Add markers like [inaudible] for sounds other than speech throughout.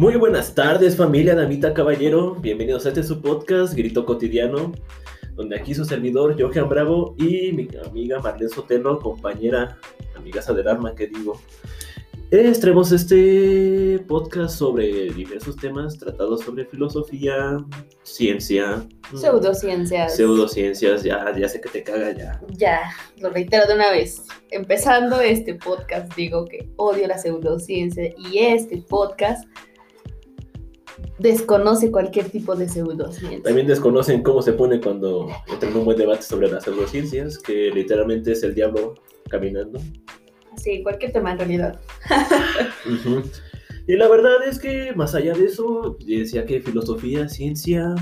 Muy buenas tardes, familia Damita Caballero. Bienvenidos a este su podcast, Grito Cotidiano, donde aquí su servidor, Johan Bravo, y mi amiga Marlene Sotelo, compañera, amigaza del arma, que digo. Estremos este podcast sobre diversos temas tratados sobre filosofía, ciencia, Pseudociencias. pseudociencias. Ya, ya sé que te caga ya. Ya, lo reitero de una vez. Empezando este podcast, digo que odio la pseudociencia y este podcast desconoce cualquier tipo de pseudociencia. También desconocen cómo se pone cuando entra en un buen debate sobre las pseudociencias, que literalmente es el diablo caminando. Sí, cualquier tema en realidad. Y la verdad es que más allá de eso, decía que filosofía, ciencia,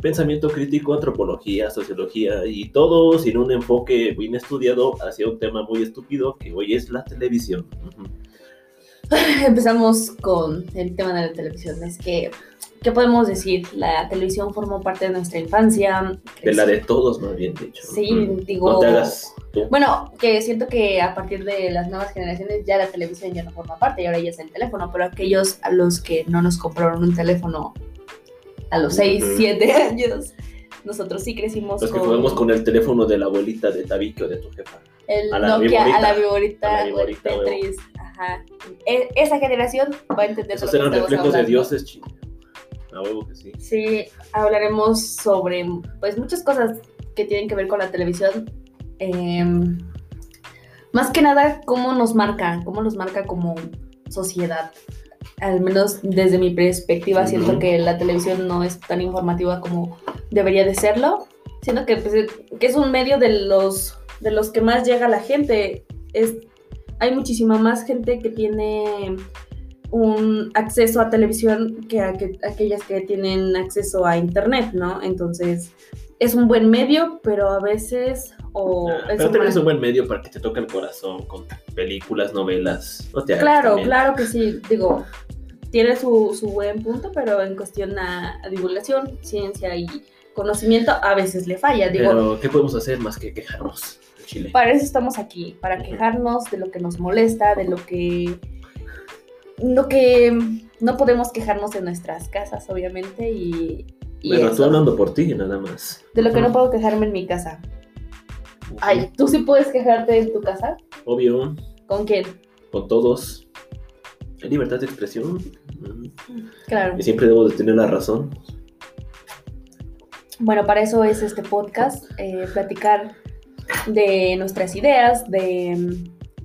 pensamiento crítico, antropología, sociología y todo sin un enfoque bien estudiado hacia un tema muy estúpido que hoy es la televisión. [laughs] Empezamos con el tema de la televisión. Es que, ¿qué podemos decir? La televisión formó parte de nuestra infancia. De la de todos, más bien dicho. Sí, Ujú. digo- No te hagas tú. Bueno, que siento que a partir de las nuevas generaciones ya la televisión ya no forma parte y ahora ya es el teléfono, pero aquellos a los que no nos compraron un teléfono a los 6, Ujú. 7 [laughs] años, nosotros sí crecimos Los que jugamos con el teléfono de la abuelita de Tabique o de tu jefa. El a la Nokia, a viborita. la viborita, A la o el viborita, huevo. Tetris. Ajá. E- esa generación va a entender Esos eran reflejos de dioses. A huevo que sí. Sí, hablaremos sobre pues muchas cosas que tienen que ver con la televisión. Em, más que nada, cómo nos marca, cómo nos marca como sociedad. Al menos desde mi perspectiva, siento que la televisión no es tan informativa como debería de serlo. Siento que, pues, que es un medio de los, de los que más llega la gente. Es, hay muchísima más gente que tiene un acceso a televisión que, a que- aquellas que tienen acceso a internet, ¿no? Entonces, es un buen medio, pero a veces o Ah, es pero también es un buen medio para que te toque el corazón con películas, novelas. No te Claro, claro que sí, digo, tiene su, su buen punto, pero en cuestión a, a divulgación, ciencia y conocimiento a veces le falla, digo, Pero, ¿qué podemos hacer más que quejarnos Chile? para eso estamos aquí, para quejarnos de lo que nos molesta, de lo que lo que no podemos quejarnos en nuestras casas, obviamente, y, y Bueno, eso. estoy hablando por ti, nada más. de lo que no puedo quejarme en mi casa. Ay, ¿tú sí puedes quejarte en tu casa? Obvio, ¿Con quién? con todos. Hay libertad de expresión. Claro. Y siempre debo de tener la razón. Bueno, para eso es este podcast, eh, platicar de nuestras ideas, de,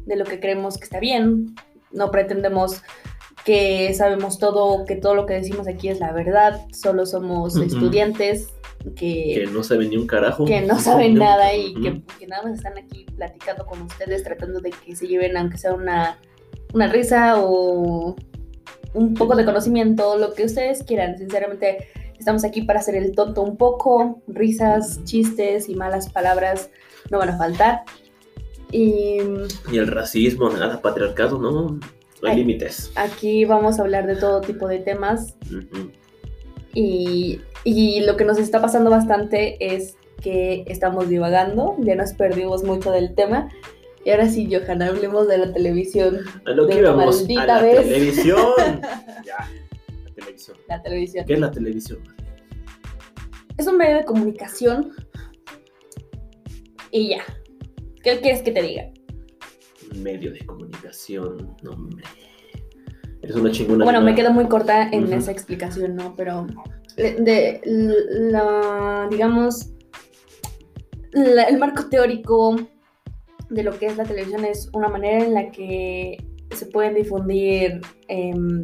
de lo que creemos que está bien. No pretendemos que sabemos todo, que todo lo que decimos aquí es la verdad. Solo somos estudiantes Que que, no saben ni un carajo. que no saben nada y que, que nada más están aquí platicando con ustedes, tratando de que se lleven, aunque sea una, una risa o un poco de conocimiento, lo que ustedes quieran. Sinceramente, estamos aquí para hacer el tonto un poco. Risas, chistes y malas palabras no van a faltar. Y el racismo, nada, patriarcado, no. No hay Ay. límites. aquí vamos a hablar de todo tipo de temas. Y, y lo que nos está pasando bastante es que estamos divagando, ya nos perdimos mucho del tema. Y ahora sí, Johan, hablemos de la televisión. A lo que íbamos. A maldita la vez. televisión. [laughs] ya. La televisión. La televisión. ¿Qué es la televisión? Es un medio de comunicación. Y ya. ¿Qué quieres que te diga? Medio de comunicación. No, hombre. Eres una chingona. Bueno, me quedo muy corta en esa explicación, ¿no? Pero de, la, digamos, la- el marco teórico de lo que es la televisión es una manera en la que se pueden difundir em,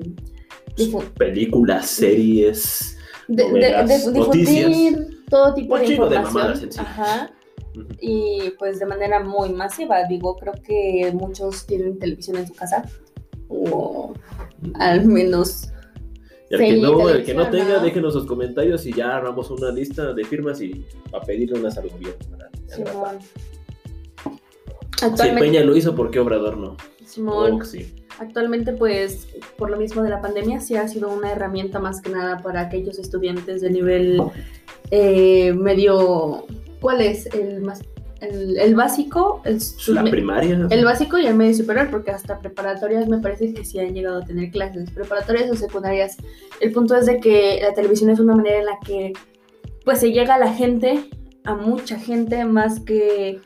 difu- Películas, series. de, de- novelas, de- noticias. difundir todo tipo Un de de mamadas en sí. Ajá. Y pues de manera muy masiva, digo, creo que muchos tienen televisión en su casa. O al menos Y al que Sí, no, el que no tenga, ¿no? déjenos sus comentarios y ya armamos una lista de firmas y a pedirle unas al gobierno. Simón. Si Peña lo hizo, ¿por qué Obrador no? Simón, Oh, sí. actualmente, pues, por lo mismo de la pandemia, sí ha sido una herramienta más que nada para aquellos estudiantes de nivel eh, medio. ¿Cuál es el más el, el básico, el, La primaria. el básico y el medio superior, porque hasta preparatorias me parece que sí han llegado a tener clases, preparatorias o secundarias. El punto es de que la televisión es una manera en la que pues se llega a la gente, a mucha gente, más que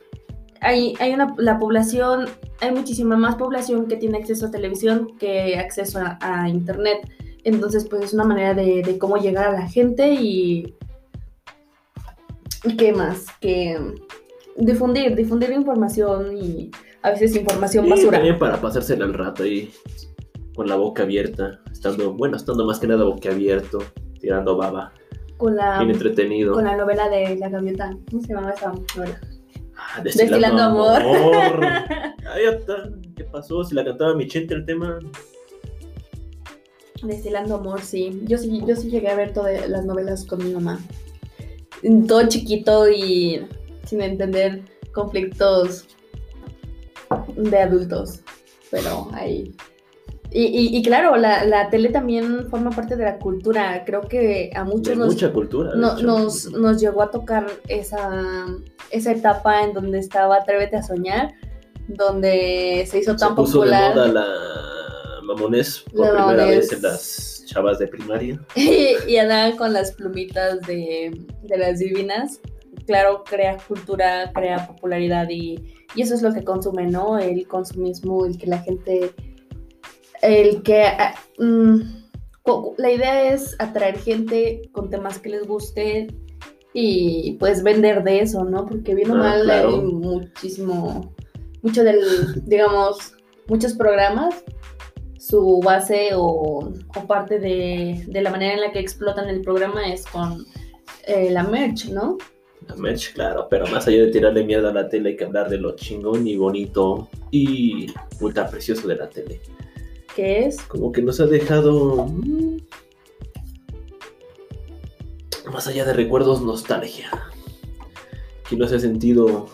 hay, hay una, la población, hay muchísima más población que tiene acceso a televisión que acceso a, a internet. Entonces, pues es una manera de, de cómo llegar a la gente y qué más, que difundir, difundir información y a veces información Y basura. también para pasársela al rato ahí con la boca abierta, estando, bueno, estando más que nada boca abierto, tirando baba, Con la, bien entretenido. con la novela de La Gaviota. ¿Cómo se llama esa novela? Ah, Destilando amor. Ahí [laughs] está. ¿Qué pasó? Si la cantaba Michente el tema. Destilando amor, sí. Yo sí, yo sí llegué a ver todas las novelas con mi mamá. Todo chiquito y sin entender conflictos de adultos. Pero ahí. Y, y- y claro, la, la tele también forma parte de la cultura. Creo que a muchos De nos, mucha cultura. de no- nos, nos llegó a tocar esa, esa etapa en donde estaba Atrévete a soñar, donde se hizo Se tan puso popular. de moda la mamonés por La primera vez en las chavas de primaria. [laughs] y andaban con las plumitas de, de las divinas. Claro, crea cultura, crea popularidad y, y eso es lo que consume, ¿no? El consumismo, el que la gente, el que... ah, mm, la idea es atraer gente con temas que les guste y pues vender de eso, ¿no? Porque bien o Ah, mal claro. hay muchísimo, mucho del, digamos, muchos programas su base o, o parte de, de la manera en la que explotan el programa es con eh, la merch, ¿no? La merch, claro, pero más allá de tirarle mierda a la tele, hay que hablar de lo chingón y bonito y ultra precioso de la tele. Que es Como que nos ha dejado. mm, Más allá de recuerdos, nostalgia. Que no se ha sentido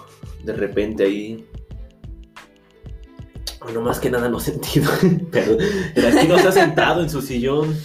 de repente ahí. Bueno, más que nada no sentido. [laughs] Pero pero aquí no se ha sentado en su sillón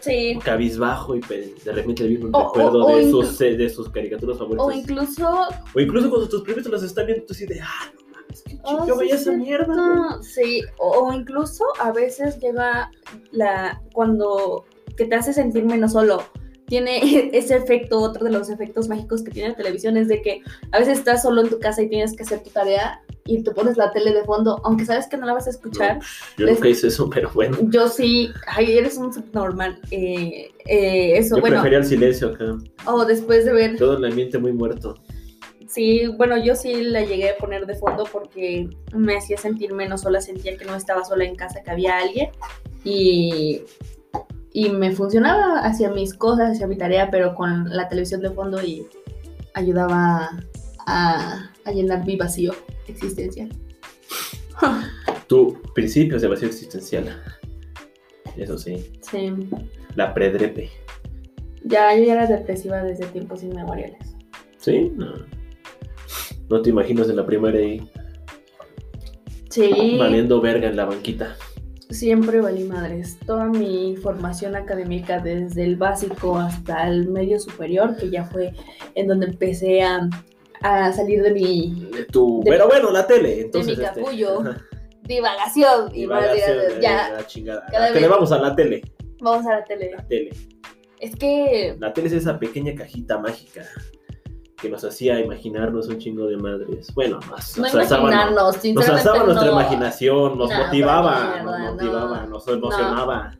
sí. cabizbajo y pe- de repente le viene un O- recuerdo o- o de, sus, eh, de sus caricaturas favoritas. O incluso O incluso cuando tus primitos las están viendo, tú así de, ah, no mames, qué Oh, yo sí, veía es esa mierda. güey". No, sí, o, o incluso a veces llega la cuando que te hace sentir menos solo. Tiene [laughs] ese efecto, otro de los efectos mágicos que tiene la televisión es de que a veces estás solo en tu casa y tienes que hacer tu tarea y te pones la tele de fondo, aunque sabes que no la vas a escuchar. No, yo les- nunca hice eso, pero bueno. Yo sí, ay, eres un subnormal. Eh, eh, eso, Yo bueno, prefería el silencio acá. o después de ver Todo el ambiente muy muerto. Sí, bueno, yo sí la llegué a poner de fondo porque me hacía sentir menos sola, sentía que no estaba sola en casa, que había alguien y, y me funcionaba hacia mis cosas, hacia mi tarea, pero con la televisión de fondo y ayudaba a, a llenar mi vacío existencial. Tu principios de vacío existencial. Eso sí. Sí, La predrepe. ya yo ya era depresiva desde tiempos inmemoriales. ¿Sí? No. No te imaginas en la primaria ahí Sí, valiendo verga en la banquita. Siempre valí madres. Toda mi formación académica, desde el básico hasta el medio superior, que ya fue en donde empecé a, a salir de mi De tu... De- Pero bueno, la tele. Entonces, mi este, capullo. ajá, divagación. Y divagación, ya, la chingada. cada La tele, vez- vamos a la tele. vamos a la tele. La tele. Es que, La tele es esa pequeña cajita mágica que nos hacía imaginarnos un chingo de madres. Bueno, nos, no nos asaba, imaginarnos, nos asaba nuestra imaginación, nos No, motivaba, nos motivaba, no. nos emocionaba.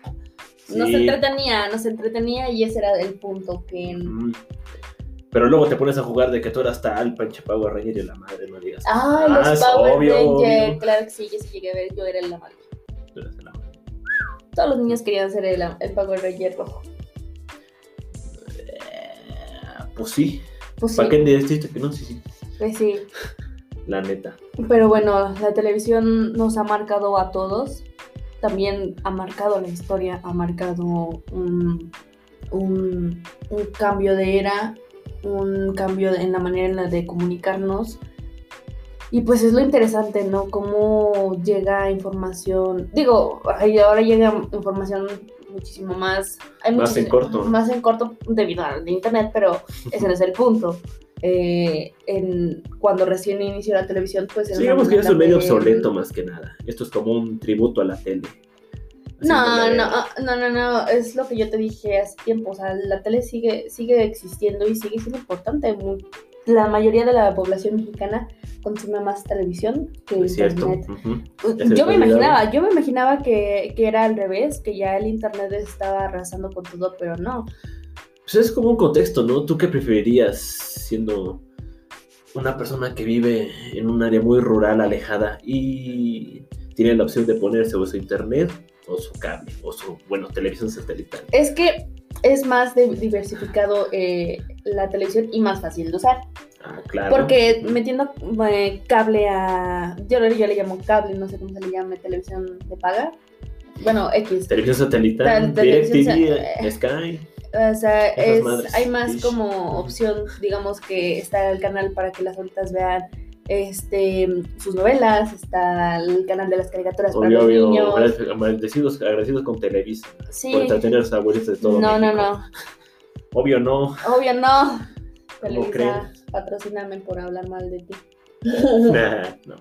Nos entretenía, nos entretenía y ese era el punto que... Mm. Pero luego te pones a jugar de que tú eras tal, Panche Power Ranger y la madre, no digas. Ah, los es Power obvio, claro que sí, yo sí llegué a ver, yo era la madre. Tú la madre. Todos los niños querían ser el, el Power Ranger rojo. Eh, Pues sí. Pues sí, ¿Para qué deciste que no? Sí, sí. pues sí. La neta. Pero bueno, la televisión nos ha marcado a todos. También ha marcado la historia, ha marcado un, un, un cambio de era, un cambio en la manera en la de comunicarnos. Y pues es lo interesante, ¿no? Cómo llega información. Digo, ahora llega información muchísimo más... Hay Más en corto. Más en corto debido al internet, pero ese no es el punto. Eh, en, cuando recién inició la televisión, pues... era Sí, digamos que es un medio obsoleto más que nada. Esto es como un tributo a la tele. No, no, ah, no, no, no, es lo que yo te dije hace tiempo, o sea, la tele sigue, sigue existiendo y sigue siendo importante. La mayoría de la población mexicana consume más televisión que Es internet. se Yo me imaginaba, yo me imaginaba que, que era al revés, que ya el internet estaba arrasando con todo, pero no. Pues es como un contexto, ¿no? ¿Tú qué preferirías siendo una persona que vive en un área muy rural, alejada y tiene la opción de ponerse su internet o su cable o su, bueno, televisión satelital? Es que es más de- diversificado eh, la televisión y más fácil de usar. Ah, claro. Porque metiendo eh, cable a. Yo, yo le llamo cable, no sé cómo se le llame, televisión de paga. Bueno, X. Televisión satelital, DirecTV, eh, Sky. O sea, es, hay más como opción, digamos que está el canal para que las ahoritas vean este sus novelas, está el canal de las caricaturas para Obvio, los obvio, niños. agradecidos, agradecidos, con Televisa Sí. por entretener a abuelitos de todo No, no, México. no. Obvio no. Obvio no. ¿Cómo Televisa, patrocíname por hablar mal de ti. [laughs] Nah, no.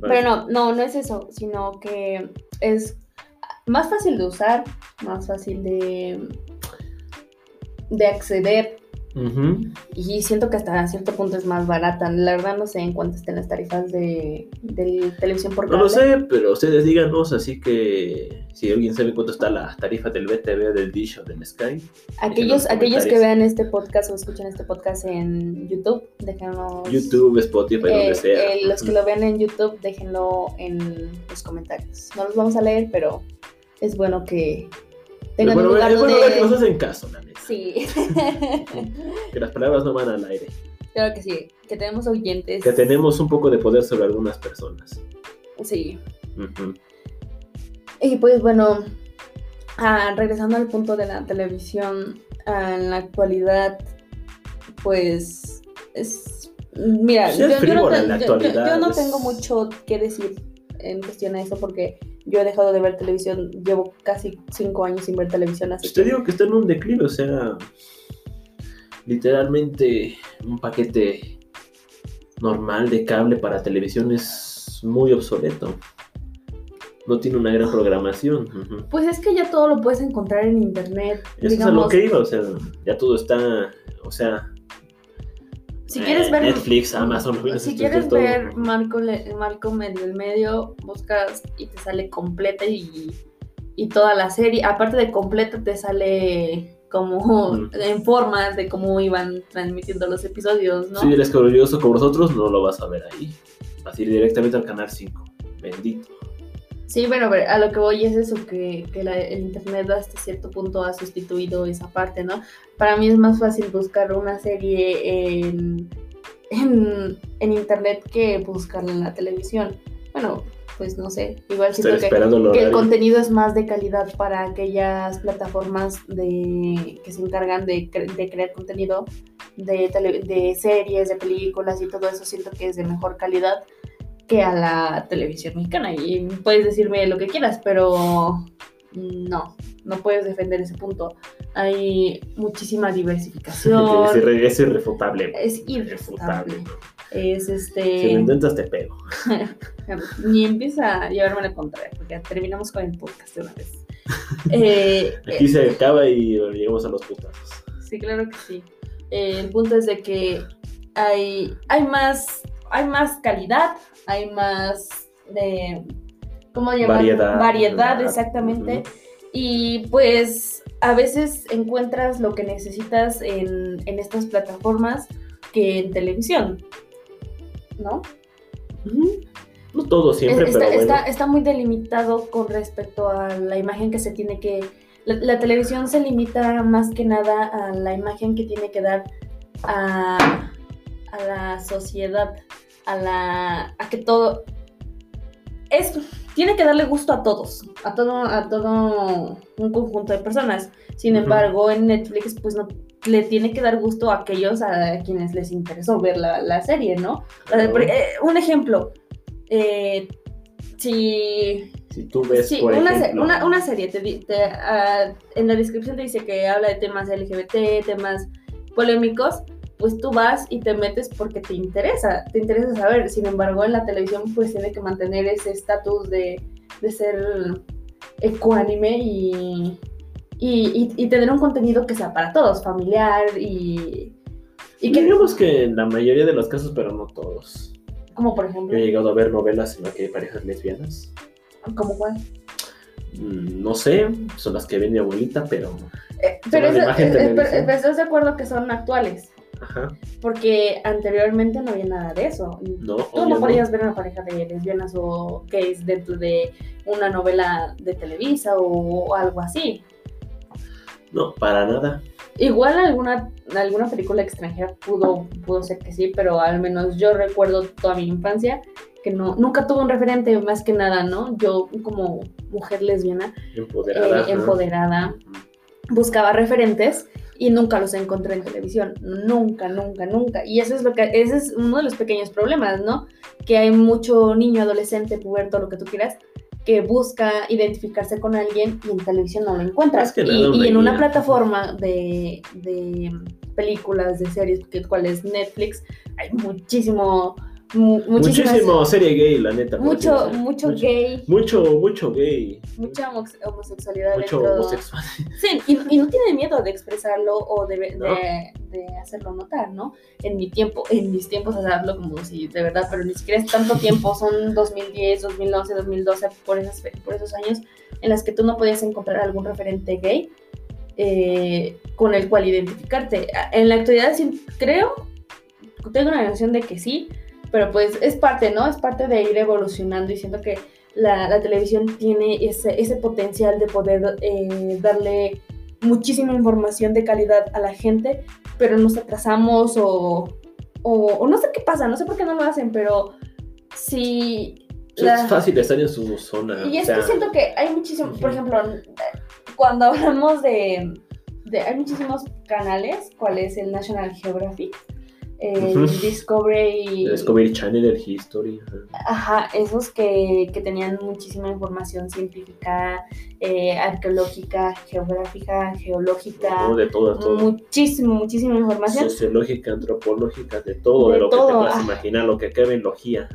Pero no, no, no es eso, sino que es más fácil de usar, más fácil de, de acceder Y siento que hasta cierto punto es más barata. La verdad no sé en cuánto estén las tarifas de, de televisión por No cable. lo sé, pero ustedes díganos, así que si alguien sabe cuánto está la tarifa del BTV, del Dish o del Sky. Aquellos, los aquellos que vean este podcast o escuchen este podcast en YouTube, déjenos... YouTube, Spotify, eh, donde sea. eh, los que lo vean en YouTube, déjenlo en los comentarios. No los vamos a leer, pero es bueno que tengan bueno, un lugar es donde... ver que nos hacen caso, la neta. Sí. [laughs] Que las palabras no van al aire. claro que sí, que tenemos oyentes. Que tenemos un poco de poder sobre algunas personas. Sí. Y pues bueno, ah, regresando al punto de la televisión, ah, en la actualidad, pues es... Mira, yo, yo no yo- yo- tengo mucho que decir en cuestión a eso porque yo he dejado de ver televisión, llevo casi cinco años sin ver televisión, así Pues te digo que está en un declive, o sea, literalmente un paquete normal de cable para televisión es muy obsoleto. No tiene una gran programación. ujú. Pues es que ya todo lo puedes encontrar en internet. Eso es a lo que iba, o sea, ya todo está, o sea, Si eh, quieres ver... Netflix, Amazon, Si quieres ver Marco, Marco medio el medio, buscas y te sale completa y, y toda la serie. Aparte de completa, te sale como Mm. en formas de cómo iban transmitiendo los episodios, ¿no? Si eres curioso como nosotros, no lo vas a ver ahí. Vas a ir directamente al canal 5. Bendito. Sí, pero a lo que voy es eso, que, que la- el internet hasta cierto punto ha sustituido esa parte, ¿no? Para mí es más fácil buscar una serie en, en, en internet que buscarla en la televisión. Bueno, pues no sé, igual siento que, el que el horario. contenido es más de calidad para aquellas plataformas de, que se encargan de, cre- de crear contenido de, tele- de series, de películas y todo eso, siento que es de mejor calidad que a la televisión mexicana. Y puedes decirme lo que quieras, pero no, no puedes defender ese punto. Hay muchísima diversificación. [laughs] Es, irre- es irrefutable. Es irrefutable. Es Si lo este. intentas, te pego. [laughs] Ni empieza a llevarme la contraria, porque terminamos con el podcast de una vez. Eh, [laughs] Aquí se acaba y llegamos a los putazos. Sí, claro que sí. Eh, el punto es de que hay, hay más, hay más calidad, hay más de ¿cómo llamar? Variedad. Variedad, exactamente. Y pues a veces encuentras lo que necesitas en, en estas plataformas que en televisión. ¿No? No todo siempre, Es- está, pero bueno. está- está muy delimitado con respecto a la imagen que se tiene que... La, la televisión se limita más que nada a la imagen que tiene que dar a, a la sociedad, a la a que todo es tiene que darle gusto a todos, a todo a todo un conjunto de personas. Sin embargo, en Netflix pues no le tiene que dar gusto a aquellos a quienes les interesó ver la, la serie, ¿no? Eh, un ejemplo, eh, si, Si tú ves, Sí, por una, ejemplo, una, una serie, te, te, ah, en la descripción te dice que habla de temas LGBT, temas polémicos, pues tú vas y te metes porque te interesa, te interesa saber. Sin embargo, en la televisión pues tiene que mantener ese estatus de, de ser ecuánime y, y, y- y tener un contenido que sea para todos, familiar y, y que, digamos que en la mayoría de los casos, pero no todos. como por Yo ejemplo, he llegado a ver novelas en las que hay parejas lesbianas. como cuál. Mm, No sé, son las que ve mi abuelita, pero. Eh, pero, imagen eh, eh, pero estás de acuerdo que son actuales. Ajá. Porque anteriormente no había nada de eso. No, Tú no no. podías ver una pareja de lesbianas o gays dentro de una novela de Televisa o, algo así. No, para nada. Igual alguna, alguna película extranjera pudo, pudo ser que sí, pero al menos yo recuerdo toda mi infancia que no, nunca tuve un referente más que nada, ¿no? Yo como mujer lesbiana Empoderada. eh, empoderada buscaba referentes y nunca los encontré en televisión. Nunca, nunca, nunca. Y eso es lo que, ese es uno de los pequeños problemas, ¿no? Que hay mucho niño, adolescente, puberto, lo que tú quieras, que busca identificarse con alguien y en televisión no lo que Y, en una plataforma de, de películas, de series, que, cual es Netflix, hay muchísimo, mu- muchísimas- Muchísimo serie gay, la neta. mucho, decirlo. mucho gay, Mucho, mucho gay. mucha homosexualidad Mucho dentro- homosexual. Sí, y, y no tiene miedo de expresarlo o de, de, No. de hacerlo notar, ¿no? En mi tiempo, en mis tiempos, o sea, hablo como si de verdad, pero ni siquiera es tanto tiempo, son 2010, 2011, 2012, por, esas, por esos años en las que tú no podías encontrar algún referente gay eh, con el cual identificarte. En la actualidad sí creo, tengo una noción de que sí, pero pues es parte, ¿no? Es parte de ir evolucionando y siento que la, la televisión tiene ese, ese potencial de poder eh, darle muchísima información de calidad a la gente, pero nos atrasamos o, o, o no sé qué pasa, no sé por qué no lo hacen, pero sí... la- Es fácil estar en su zona. y es sea, que siento que hay muchísimo, por ejemplo, cuando hablamos de, de- hay muchísimos canales, cuál es el National Geographic, el Ujú. Discovery, el Discovery Channel, el History. ajá. ajá, esos que, que tenían muchísima información científica, eh, arqueológica, geográfica, geológica, No, de todo, todo. muchísimo, muchísima información. Sociológica, antropológica, de todo, de, De lo que te puedas ah. imaginar, lo que cabe en logía.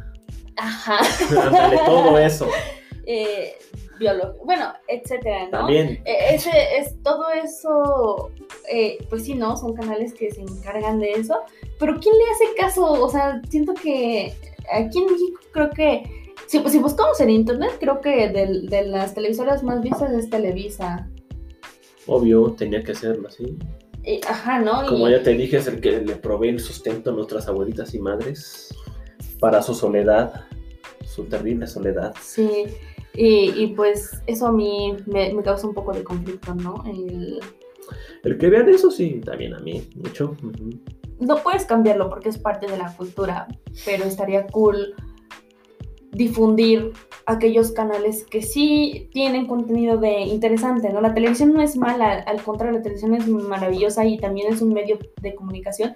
Ajá. [laughs] Ándale, todo eso. [laughs] Eh, bueno, etcétera, ¿no? También. Eh, Ese es todo eso, eh, pues sí, ¿no? Son canales que se encargan de eso, pero ¿quién le hace caso? O sea, siento que aquí en México creo que, si, si buscamos en internet, creo que de, las televisoras más vistas es Televisa. Obvio, tenía que hacerlo así. Eh, ajá, ¿no? Como Y- ya te dije, es el que le provee el sustento a nuestras abuelitas y madres para su soledad, su terrible soledad. Sí, y, y pues eso a mí me, me causa un poco de conflicto, ¿no? El- El que vean eso, sí, también a mí, mucho. no puedes cambiarlo porque es parte de la cultura, pero estaría cool difundir aquellos canales que sí tienen contenido de interesante, ¿no? La televisión no es mala, al contrario, la televisión es maravillosa y también es un medio de comunicación,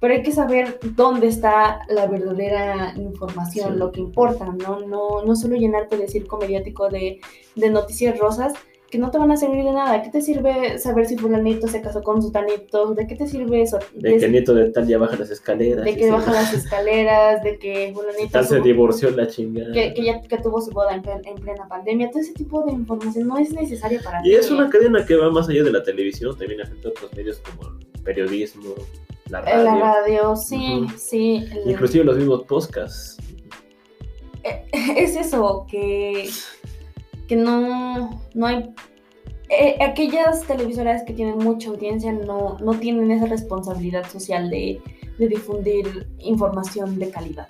pero hay que saber dónde está la verdadera información, Sí. lo que importa, ¿no? No, no solo llenarte de circo mediático de, de noticias rosas que no te van a servir de nada. ¿Qué te sirve saber si fulanito se casó con sutanito? ¿De qué te sirve eso? De que el nieto de tal ya baja las escaleras. de que se- baja las escaleras, de que fulanito tal se su- divorció la chingada. que, que ya que tuvo su boda en, plen- en plena pandemia, todo ese tipo de información no es necesaria para Y es ti. una cadena que va más allá de la televisión, también afecta a otros medios como el periodismo, la radio, la radio, sí, Ujú. sí. el- inclusive los mismos podcasts. [laughs] es eso, que, que no, no hay... eh, aquellas televisoras que tienen mucha audiencia no, no tienen esa responsabilidad social de, de difundir información de calidad,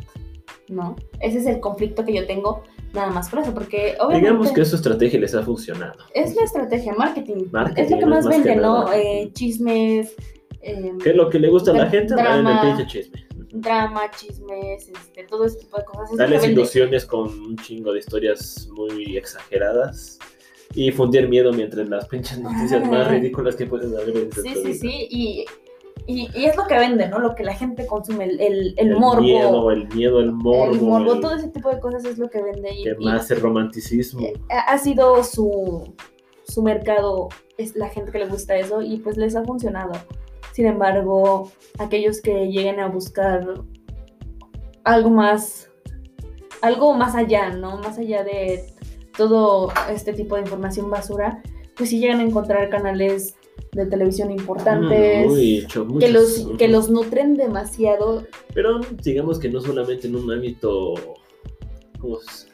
¿no? Ese es el conflicto que yo tengo nada más por eso, porque obviamente... Digamos que su estrategia les ha funcionado. Es la estrategia, marketing. Marketing, es lo que más más que vende, ¿no? Eh, chismes, eh, ¿Qué es lo que le gusta a la gente? drama. El pinche chisme. Drama, chismes, este, todo ese tipo de cosas. Darles ilusiones con un chingo de historias muy exageradas y fundir miedo mientras las pinches noticias más [laughs] ridículas que pueden haber en Sí, sí, vida. sí. Y, Y, y es lo que vende, ¿no? Lo que la gente consume, el, el, el morbo. miedo, el miedo, el morbo. el morbo, el- todo ese tipo de cosas es lo que vende. Y, que más el romanticismo. ha ha sido su, su mercado, es la gente que le gusta eso y pues les ha funcionado. Sin embargo, aquellos que lleguen a buscar algo más, algo más allá, ¿no? Más allá de todo este tipo de información basura, pues sí llegan a encontrar canales de televisión importantes. Uy, cho- que los, que los nutren demasiado Pero digamos que no solamente en un ámbito ¿cómo se-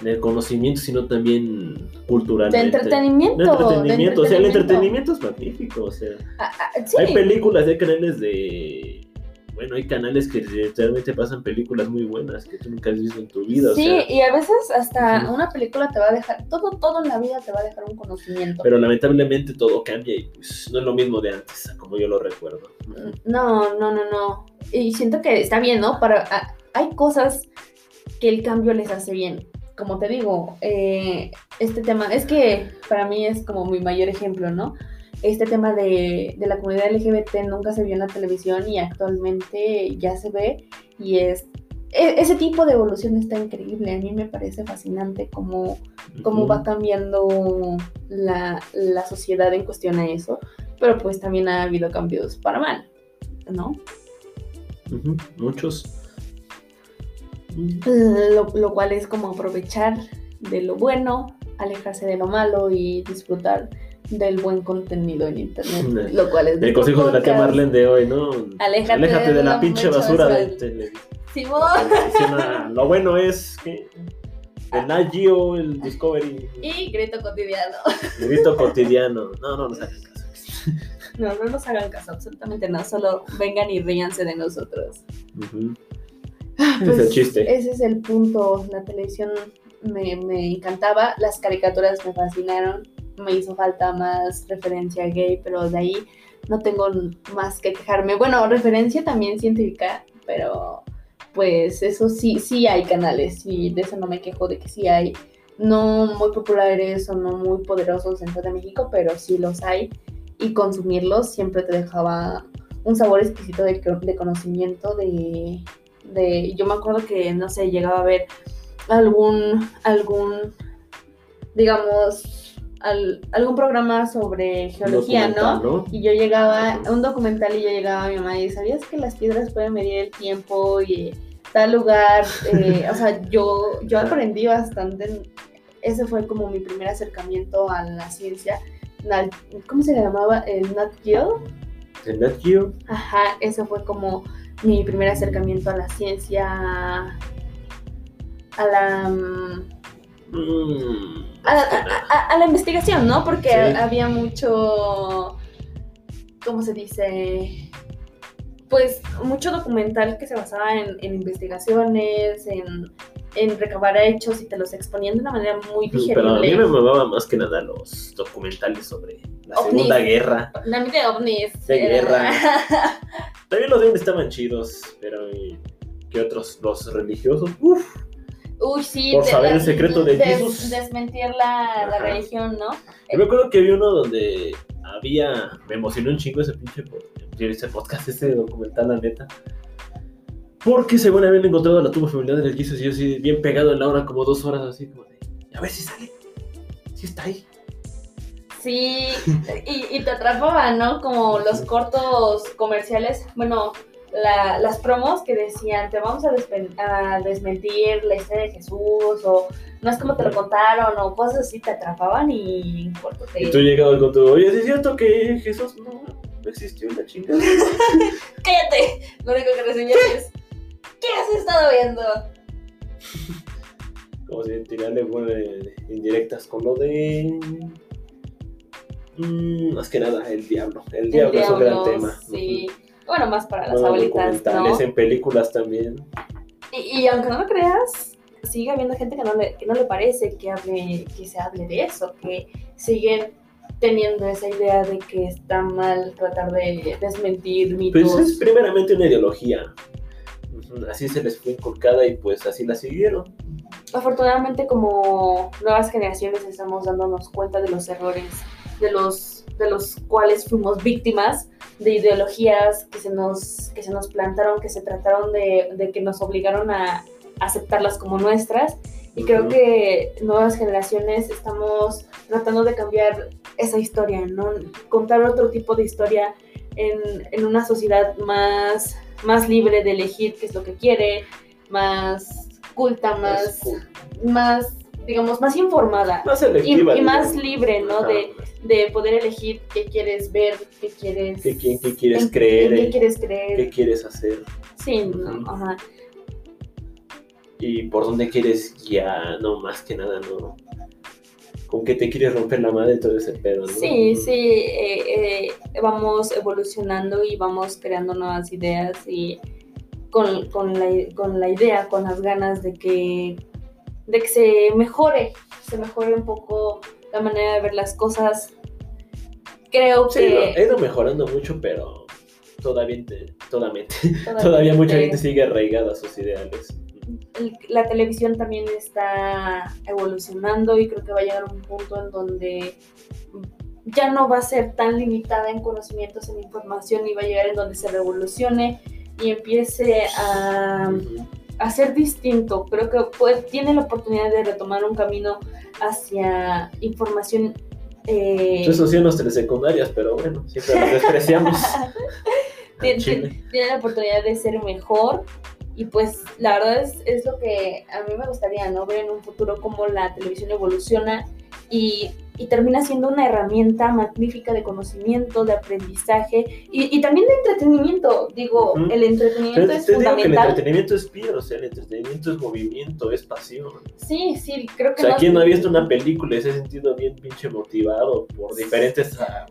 de conocimiento, sino también cultural. de entretenimiento. De entretenimiento, o sea, el entretenimiento. es magnífico, o sea, Ah, ah, sí. hay películas, hay canales de... Bueno, hay canales que realmente pasan películas muy buenas que tú nunca has visto en tu vida, Sí, o sea, y a veces hasta una película te va a dejar, todo, todo en la vida te va a dejar un conocimiento. pero lamentablemente todo cambia y pues no es lo mismo de antes, como yo lo recuerdo. No, no, no, no. Y siento que está bien, ¿no? Para, hay cosas que el cambio les hace bien. Como te digo, eh, este tema, es que para mí es como mi mayor ejemplo, ¿no? Este tema de, de la comunidad LGBT nunca se vio en la televisión y actualmente ya se ve y es... e- Ese tipo de evolución está increíble, a mí me parece fascinante cómo Ujú. va cambiando la, la sociedad en cuestión a eso, pero pues también ha habido cambios para mal, ¿no? Muchos. Lo, lo cual es como aprovechar de lo bueno, alejarse de lo malo y disfrutar del buen contenido en internet, lo cual es El consejo de la tía. Marlene de hoy, ¿no? Aléjate de la, pinche basura de de televisión. Simón. Ah, Lo bueno es que el Nat Geo, el Discovery, Y grito cotidiano. grito cotidiano. No, no, no hagan caso. No, no nos hagan caso, absolutamente no, solo vengan y ríanse de nosotros. Ujú. [laughs] Ese es el Pues, chiste. Ese es el punto. La televisión me, me encantaba, las caricaturas me fascinaron, me hizo falta más referencia gay, pero de ahí no tengo más que quejarme. Bueno, referencia también científica, pero pues eso sí, sí hay canales y de eso no me quejo, de que sí hay. No muy populares o no muy poderosos dentro de México, pero sí los hay. Y consumirlos siempre te dejaba un sabor exquisito de, de conocimiento, de, de, yo me acuerdo que, no sé, llegaba a ver algún, algún, digamos, al- algún programa sobre geología, ¿no? ¿no? Y yo llegaba, un documental y yo llegaba a mi mamá y ¿sabías que las piedras pueden medir el tiempo y tal lugar? Eh, o sea, yo, yo aprendí bastante, ese fue como mi primer acercamiento a la ciencia. ¿Cómo se le llamaba? El Nat Geo. El Nat Geo. Ajá, eso fue como mi primer acercamiento a la ciencia, a la, mm, a, a- a- a la investigación, ¿no? Porque Sí. había mucho, ¿cómo se dice? Pues mucho documental que se basaba en, en investigaciones, en, en recabar hechos y te los exponían de una manera muy Pero a mí digerible. me mamaba más que nada los documentales sobre la Ovnis. Segunda Guerra. La mitad de ovnis. De guerra. [laughs] También los de estaban chidos, pero ¿y ¿qué otros? Los religiosos. Uf, Uy, sí. Por saber el secreto de Jesús. Desmentir la, la religión, ¿no? Yo me acuerdo que había uno donde había. Me emocionó un chingo ese pinche ese podcast, ese documental, la neta. Porque según habían encontrado la tumba familiar del Jesus y yo así, bien pegado en la hora, como dos horas, así como de. A ver si sale. Si está ahí. Sí, y, y te atrapaba, ¿no? Como los cortos comerciales, bueno, la- las promos que decían, te vamos a, desmentir la historia de Jesús, o no es como te lo contaron, o cosas así, te atrapaban y en corto te... Y tú llegabas con tu. Oye, ¿sí ¿es cierto que Jesús no, no existió en la chingada? [laughs] ¡Cállate! Lo único que recibías es, ¿qué has estado viendo? Como si tirarle bueno, indirectas con lo de. Mm, más que nada, el diablo. El diablo, es un gran tema. Sí. Bueno, más para las Bueno, abuelitas, ¿no? en películas también. Y, y aunque no lo creas, sigue habiendo gente que no le, que no le parece que, hable, que se hable de eso, que siguen teniendo esa idea de que está mal tratar de desmentir mitos. Pues es primeramente una ideología. Así se les fue inculcada y pues así la siguieron. Afortunadamente como nuevas generaciones estamos dándonos cuenta de los errores de los, de los cuales fuimos víctimas de ideologías que se nos, que se nos plantaron, que se trataron de, de que nos obligaron a aceptarlas como nuestras. Y creo que nuevas generaciones estamos tratando de cambiar esa historia, ¿no? Contar otro tipo de historia en, en una sociedad más, más libre de elegir qué es lo que quiere, más culta, más, más digamos, más informada Más y, selectiva. y más libre, ¿no? Ajá. De, de poder elegir qué quieres ver, qué quieres... ¿Qué, qué- qué quieres en- creer? en qué quieres creer. ¿Qué quieres hacer? Sí, no, ajá. y por dónde quieres guiar, no, más que nada, no. Con qué te quieres romper la madre todo ese pedo, ¿no? Sí, sí, eh, eh, vamos evolucionando y vamos creando nuevas ideas y con, con la, con la idea, con las ganas de que, de que se mejore, se mejore un poco la manera de ver las cosas. Creo Sí, que no, ha ido mejorando mucho, pero todavía, te- todavía, todavía, todavía mucha gente sigue arraigada a sus ideales. la televisión también está evolucionando y creo que va a llegar a un punto en donde ya no va a ser tan limitada en conocimientos, en información y va a llegar en donde se revolucione y empiece a, Ujú. a ser distinto. Creo que puede- tiene la oportunidad de retomar un camino hacia información. eh, Eso sí en las telesecundarias, pero bueno, siempre las despreciamos. [laughs] tiene la oportunidad de ser mejor y pues la verdad es, es lo que a mí me gustaría, ¿no? Ver en un futuro cómo la televisión evoluciona y, y termina siendo una herramienta magnífica de conocimiento, de aprendizaje y, y también de entretenimiento. Digo, el entretenimiento Te, es te digo que el fundamental. entretenimiento es pío, o sea, el entretenimiento es movimiento, es pasión. Sí, sí, creo O que sea, no- ¿quién no ha visto una película y se ha sentido bien pinche motivado por diferentes ah,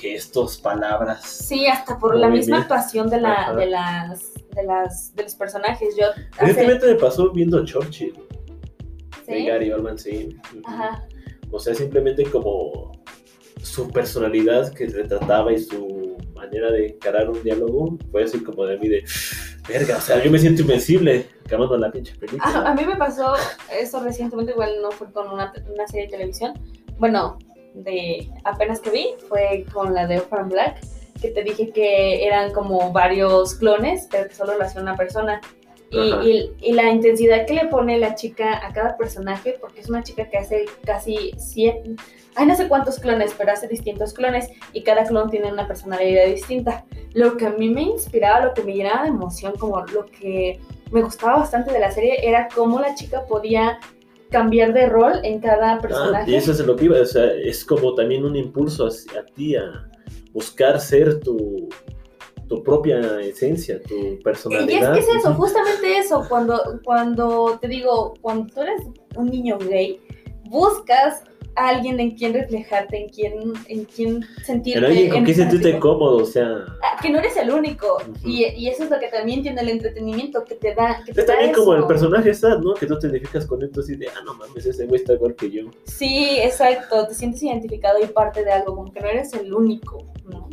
gestos, palabras? Sí, hasta por la misma actuación de, la, de, las, de, las, de los personajes. Yo hace- Recientemente me pasó viendo Churchill de ¿sí? Gary Oldman, sí. Ajá. O sea, simplemente como su personalidad que retrataba y su manera de encarar un diálogo fue así como de mí de verga, o sea, yo me siento invencible acabando la pinche A, a película. mí me pasó eso recientemente, igual no fue con una, una serie de televisión. Bueno, de apenas que vi, fue con la de Orphan Black, que te dije que eran como varios clones, pero que solo lo hacía una persona. Y, y- y la intensidad que le pone la chica a cada personaje, porque es una chica que hace casi 100, ay, no sé cuántos clones, pero hace distintos clones y cada clon tiene una personalidad distinta. Lo que a mí me inspiraba, lo que me llenaba de emoción, como lo que me gustaba bastante de la serie era cómo la chica podía cambiar de rol en cada Ah, personaje. y eso es lo que iba, o sea, es como también un impulso hacia ti a buscar ser tu, tu propia esencia, tu Y es personalidad. que es eso, justamente eso, cuando, cuando te digo, cuando tú eres un niño gay, buscas a alguien en quien reflejarte, en quien, en quien sentirte. En alguien con en quien sentirte cómodo, o sea, Ah, Que no eres el único. Y, y eso es lo que también tiene el entretenimiento, que te da. Que te es da también como el personaje sad, ¿no? Que tú te identificas con él, tú así de, ah, no mames, ese güey está igual que yo. Sí, exacto, te sientes identificado y parte de algo, como que no eres el único. ¿no?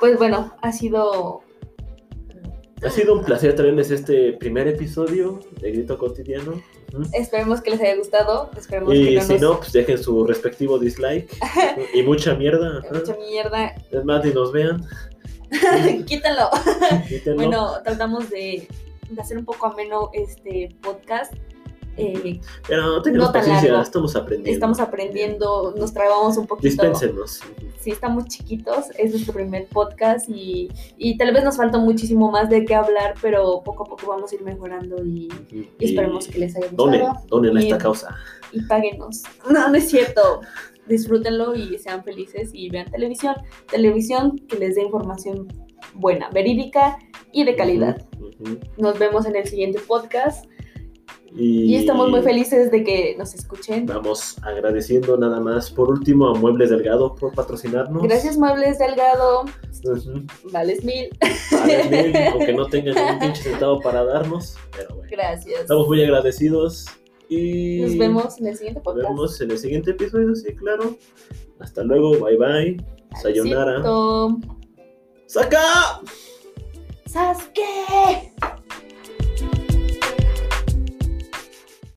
Pues bueno, ha sido Ha sido un placer traerles este primer episodio de Grito Cotidiano. Esperemos que les haya gustado. Esperemos que Y no si nos no, pues dejen su respectivo dislike. [laughs] y mucha mierda. [laughs] ajá. mucha mierda. Es más, ni nos vean. [laughs] Quítalo. Bueno, tratamos de, de hacer un poco ameno este podcast. Eh, Pero no tenemos no paciencia, largo. estamos aprendiendo. estamos aprendiendo, nos trabamos un poquito. Dispénsenos. Sí, estamos chiquitos, es nuestro primer podcast y, y tal vez nos falta muchísimo más de qué hablar, pero poco a poco vamos a ir mejorando y, y esperemos que les haya gustado. Donen, donen a Y- esta causa. y páguenos. No, no es cierto. Disfrútenlo y sean felices y vean televisión. Televisión que les dé información buena, verídica y de calidad. Nos vemos en el siguiente podcast Y, y estamos muy felices de que nos escuchen. Vamos agradeciendo nada más por último a Muebles Delgado por patrocinarnos. Gracias, Muebles Delgado. Ujú. Vales mil. Vale, mil, [laughs] aunque no tengan un pinche centavo para darnos, pero bueno. Gracias. Estamos muy agradecidos y Nos vemos en el siguiente nos podcast. vemos en el siguiente episodio, sí, claro. Hasta luego, bye bye. Sayonara. ¡Saca! Sasuke.